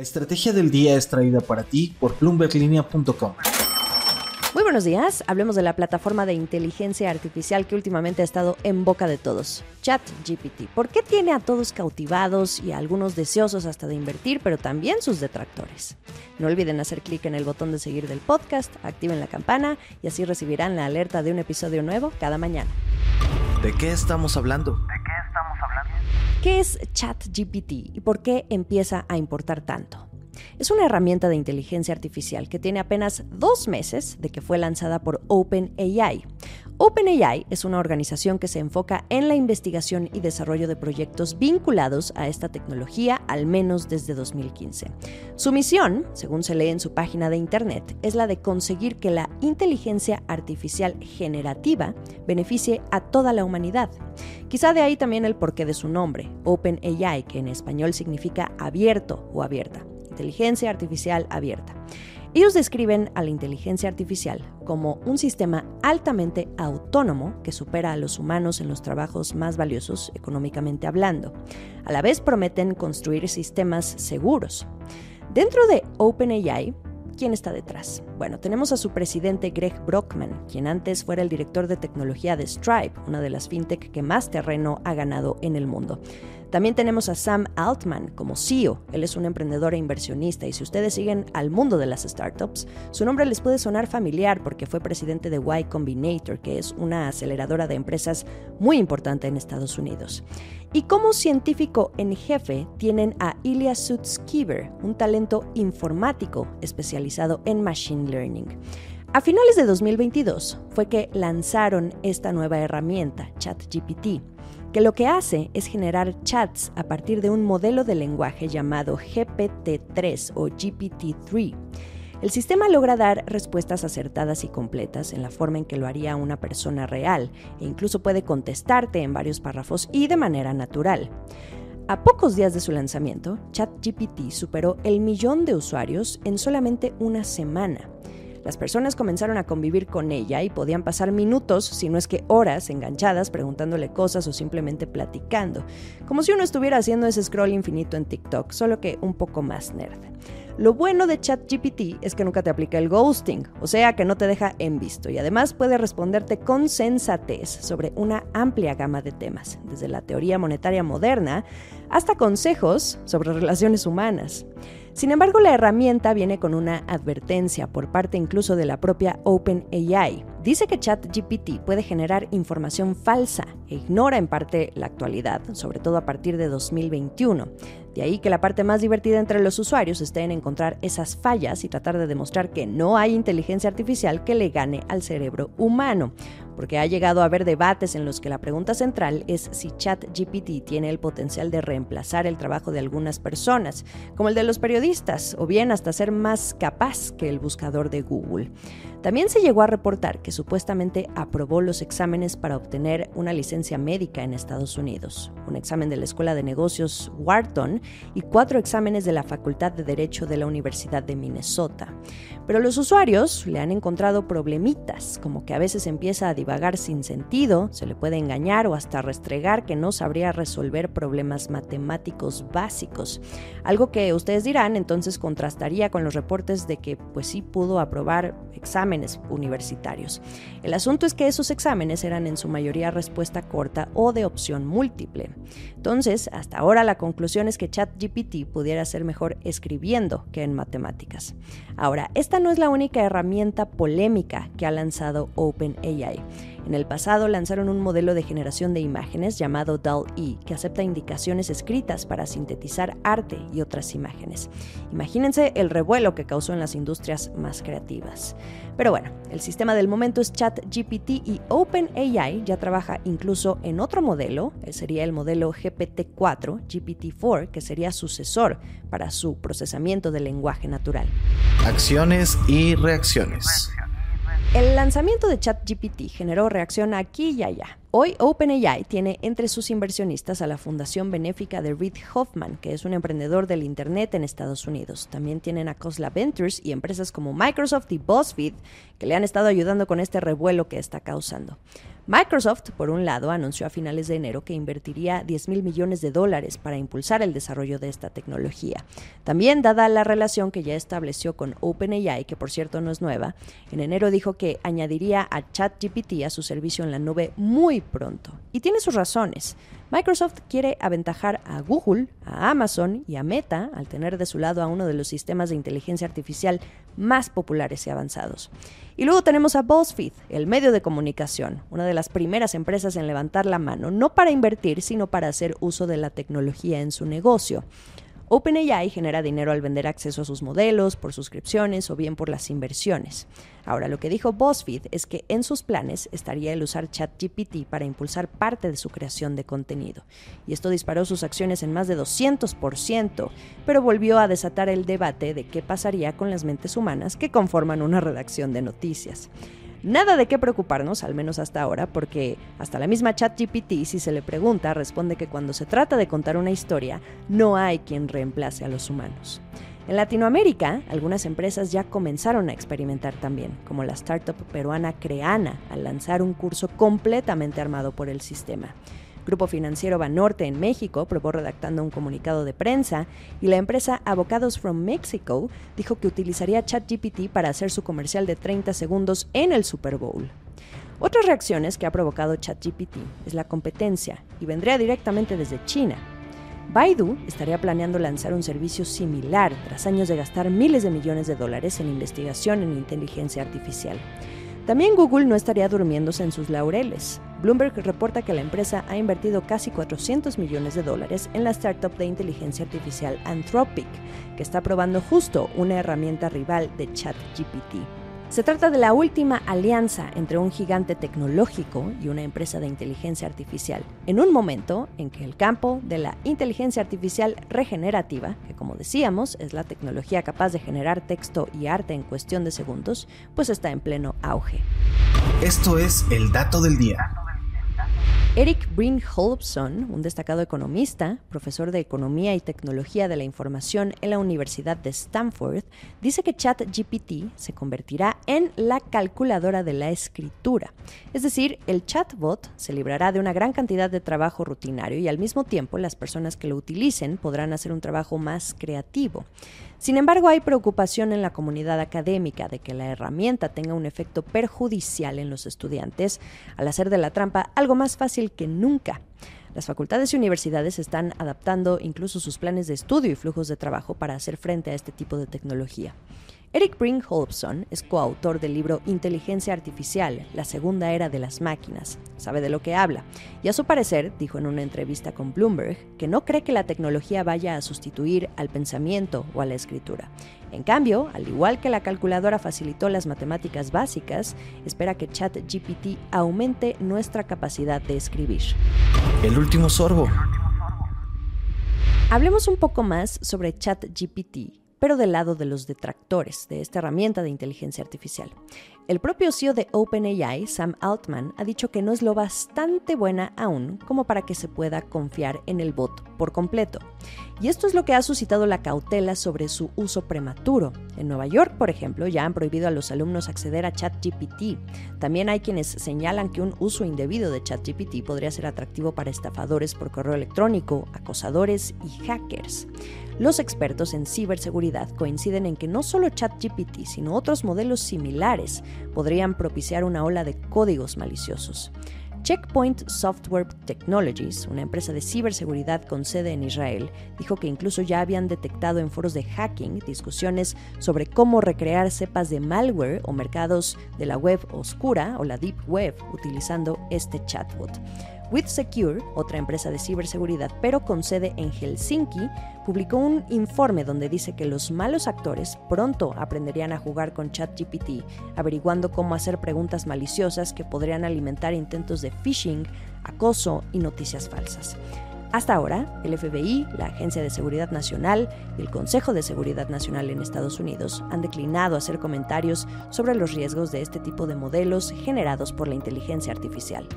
La estrategia del día es traída para ti por bloomberglinea.com. Muy buenos días, hablemos de la plataforma de inteligencia artificial que últimamente ha estado en boca de todos, ChatGPT. ¿Por qué tiene a todos cautivados y a algunos deseosos hasta de invertir, pero también sus detractores? No olviden hacer clic en el botón de seguir del podcast, activen la campana y así recibirán la alerta de un episodio nuevo cada mañana. ¿De qué estamos hablando? ¿Qué es ChatGPT y por qué empieza a importar tanto? Es una herramienta de inteligencia artificial que tiene apenas dos meses de que fue lanzada por OpenAI. OpenAI es una organización que se enfoca en la investigación y desarrollo de proyectos vinculados a esta tecnología al menos desde 2015. Su misión, según se lee en su página de internet, es la de conseguir que la inteligencia artificial generativa beneficie a toda la humanidad. Quizá de ahí también el porqué de su nombre, OpenAI, que en español significa abierto o abierta inteligencia artificial abierta. Ellos describen a la inteligencia artificial como un sistema altamente autónomo que supera a los humanos en los trabajos más valiosos económicamente hablando. A la vez prometen construir sistemas seguros. Dentro de OpenAI, ¿quién está detrás? Bueno, tenemos a su presidente Greg Brockman, quien antes fuera el director de tecnología de Stripe, una de las fintech que más terreno ha ganado en el mundo. También tenemos a Sam Altman como CEO. Él es un emprendedor e inversionista y si ustedes siguen al mundo de las startups, su nombre les puede sonar familiar porque fue presidente de Y Combinator, que es una aceleradora de empresas muy importante en Estados Unidos. Y como científico en jefe tienen a Ilya Sutskever, un talento informático especializado en machine learning. A finales de 2022 fue que lanzaron esta nueva herramienta, ChatGPT que lo que hace es generar chats a partir de un modelo de lenguaje llamado GPT-3 o GPT-3. El sistema logra dar respuestas acertadas y completas en la forma en que lo haría una persona real e incluso puede contestarte en varios párrafos y de manera natural. A pocos días de su lanzamiento, ChatGPT superó el millón de usuarios en solamente una semana. Las personas comenzaron a convivir con ella y podían pasar minutos, si no es que horas, enganchadas, preguntándole cosas o simplemente platicando, como si uno estuviera haciendo ese scroll infinito en TikTok, solo que un poco más nerd. Lo bueno de ChatGPT es que nunca te aplica el ghosting, o sea que no te deja en visto y además puede responderte con sensatez sobre una amplia gama de temas, desde la teoría monetaria moderna hasta consejos sobre relaciones humanas. Sin embargo, la herramienta viene con una advertencia por parte incluso de la propia OpenAI. Dice que ChatGPT puede generar información falsa e ignora en parte la actualidad, sobre todo a partir de 2021. De ahí que la parte más divertida entre los usuarios esté en encontrar esas fallas y tratar de demostrar que no hay inteligencia artificial que le gane al cerebro humano, porque ha llegado a haber debates en los que la pregunta central es si ChatGPT tiene el potencial de reemplazar el trabajo de algunas personas, como el de los periodistas, o bien hasta ser más capaz que el buscador de Google. También se llegó a reportar que supuestamente aprobó los exámenes para obtener una licencia médica en Estados Unidos, un examen de la Escuela de Negocios Wharton y cuatro exámenes de la Facultad de Derecho de la Universidad de Minnesota. Pero los usuarios le han encontrado problemitas, como que a veces empieza a divagar sin sentido, se le puede engañar o hasta restregar que no sabría resolver problemas matemáticos básicos. Algo que ustedes dirán entonces contrastaría con los reportes de que pues sí pudo aprobar exámenes universitarios. El asunto es que esos exámenes eran en su mayoría respuesta corta o de opción múltiple. Entonces, hasta ahora la conclusión es que ChatGPT pudiera ser mejor escribiendo que en matemáticas. Ahora, esta no es la única herramienta polémica que ha lanzado OpenAI. En el pasado lanzaron un modelo de generación de imágenes llamado DAL-E, que acepta indicaciones escritas para sintetizar arte y otras imágenes. Imagínense el revuelo que causó en las industrias más creativas. Pero bueno, el sistema del momento es ChatGPT y OpenAI ya trabaja incluso en otro modelo, eh, sería el modelo GPT-4, GPT-4, que sería sucesor para su procesamiento del lenguaje natural. Acciones y reacciones. El lanzamiento de ChatGPT generó reacción aquí y allá. Hoy OpenAI tiene entre sus inversionistas a la fundación benéfica de Reid Hoffman, que es un emprendedor del Internet en Estados Unidos. También tienen a Cosla Ventures y empresas como Microsoft y BuzzFeed, que le han estado ayudando con este revuelo que está causando. Microsoft, por un lado, anunció a finales de enero que invertiría 10 mil millones de dólares para impulsar el desarrollo de esta tecnología. También, dada la relación que ya estableció con OpenAI, que por cierto no es nueva, en enero dijo que añadiría a ChatGPT a su servicio en la nube muy pronto. Y tiene sus razones. Microsoft quiere aventajar a Google, a Amazon y a Meta al tener de su lado a uno de los sistemas de inteligencia artificial más populares y avanzados. Y luego tenemos a BuzzFeed, el medio de comunicación, una de las primeras empresas en levantar la mano, no para invertir, sino para hacer uso de la tecnología en su negocio. OpenAI genera dinero al vender acceso a sus modelos, por suscripciones o bien por las inversiones. Ahora, lo que dijo BuzzFeed es que en sus planes estaría el usar ChatGPT para impulsar parte de su creación de contenido. Y esto disparó sus acciones en más de 200%, pero volvió a desatar el debate de qué pasaría con las mentes humanas que conforman una redacción de noticias. Nada de qué preocuparnos, al menos hasta ahora, porque hasta la misma ChatGPT, si se le pregunta, responde que cuando se trata de contar una historia, no hay quien reemplace a los humanos. En Latinoamérica, algunas empresas ya comenzaron a experimentar también, como la startup peruana Creana, al lanzar un curso completamente armado por el sistema. Grupo Financiero Banorte en México probó redactando un comunicado de prensa y la empresa Avocados from Mexico dijo que utilizaría ChatGPT para hacer su comercial de 30 segundos en el Super Bowl. Otras reacciones que ha provocado ChatGPT es la competencia y vendría directamente desde China. Baidu estaría planeando lanzar un servicio similar tras años de gastar miles de millones de dólares en investigación en inteligencia artificial. También Google no estaría durmiéndose en sus laureles. Bloomberg reporta que la empresa ha invertido casi 400 millones de dólares en la startup de inteligencia artificial Anthropic, que está probando justo una herramienta rival de ChatGPT. Se trata de la última alianza entre un gigante tecnológico y una empresa de inteligencia artificial, en un momento en que el campo de la inteligencia artificial regenerativa, que como decíamos es la tecnología capaz de generar texto y arte en cuestión de segundos, pues está en pleno auge. Esto es el dato del día. Eric Bryn Holbson, un destacado economista, profesor de Economía y Tecnología de la Información en la Universidad de Stanford, dice que ChatGPT se convertirá en la calculadora de la escritura. Es decir, el chatbot se librará de una gran cantidad de trabajo rutinario y al mismo tiempo las personas que lo utilicen podrán hacer un trabajo más creativo. Sin embargo, hay preocupación en la comunidad académica de que la herramienta tenga un efecto perjudicial en los estudiantes al hacer de la trampa algo más fácil que nunca. Las facultades y universidades están adaptando incluso sus planes de estudio y flujos de trabajo para hacer frente a este tipo de tecnología. Eric Brink Holbson es coautor del libro Inteligencia Artificial, la segunda era de las máquinas. Sabe de lo que habla. Y a su parecer, dijo en una entrevista con Bloomberg, que no cree que la tecnología vaya a sustituir al pensamiento o a la escritura. En cambio, al igual que la calculadora facilitó las matemáticas básicas, espera que ChatGPT aumente nuestra capacidad de escribir. El último sorbo. Hablemos un poco más sobre ChatGPT pero del lado de los detractores de esta herramienta de inteligencia artificial. El propio CEO de OpenAI, Sam Altman, ha dicho que no es lo bastante buena aún como para que se pueda confiar en el bot por completo. Y esto es lo que ha suscitado la cautela sobre su uso prematuro. En Nueva York, por ejemplo, ya han prohibido a los alumnos acceder a ChatGPT. También hay quienes señalan que un uso indebido de ChatGPT podría ser atractivo para estafadores por correo electrónico, acosadores y hackers. Los expertos en ciberseguridad coinciden en que no solo ChatGPT, sino otros modelos similares podrían propiciar una ola de códigos maliciosos. Checkpoint Software Technologies, una empresa de ciberseguridad con sede en Israel, dijo que incluso ya habían detectado en foros de hacking discusiones sobre cómo recrear cepas de malware o mercados de la web oscura o la deep web utilizando este chatbot. WithSecure, otra empresa de ciberseguridad pero con sede en Helsinki, publicó un informe donde dice que los malos actores pronto aprenderían a jugar con ChatGPT, averiguando cómo hacer preguntas maliciosas que podrían alimentar intentos de phishing, acoso y noticias falsas. Hasta ahora, el FBI, la Agencia de Seguridad Nacional y el Consejo de Seguridad Nacional en Estados Unidos han declinado hacer comentarios sobre los riesgos de este tipo de modelos generados por la inteligencia artificial.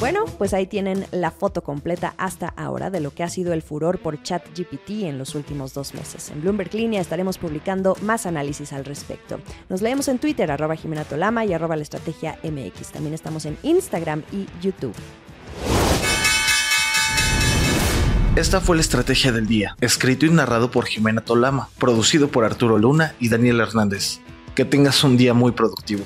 Bueno, pues ahí tienen la foto completa hasta ahora de lo que ha sido el furor por ChatGPT en los últimos dos meses. En Bloomberg Línea estaremos publicando más análisis al respecto. Nos leemos en Twitter, arroba Jimena Tolama y arroba la estrategia MX. También estamos en Instagram y YouTube. Esta fue la estrategia del día, escrito y narrado por Jimena Tolama, producido por Arturo Luna y Daniel Hernández. Que tengas un día muy productivo.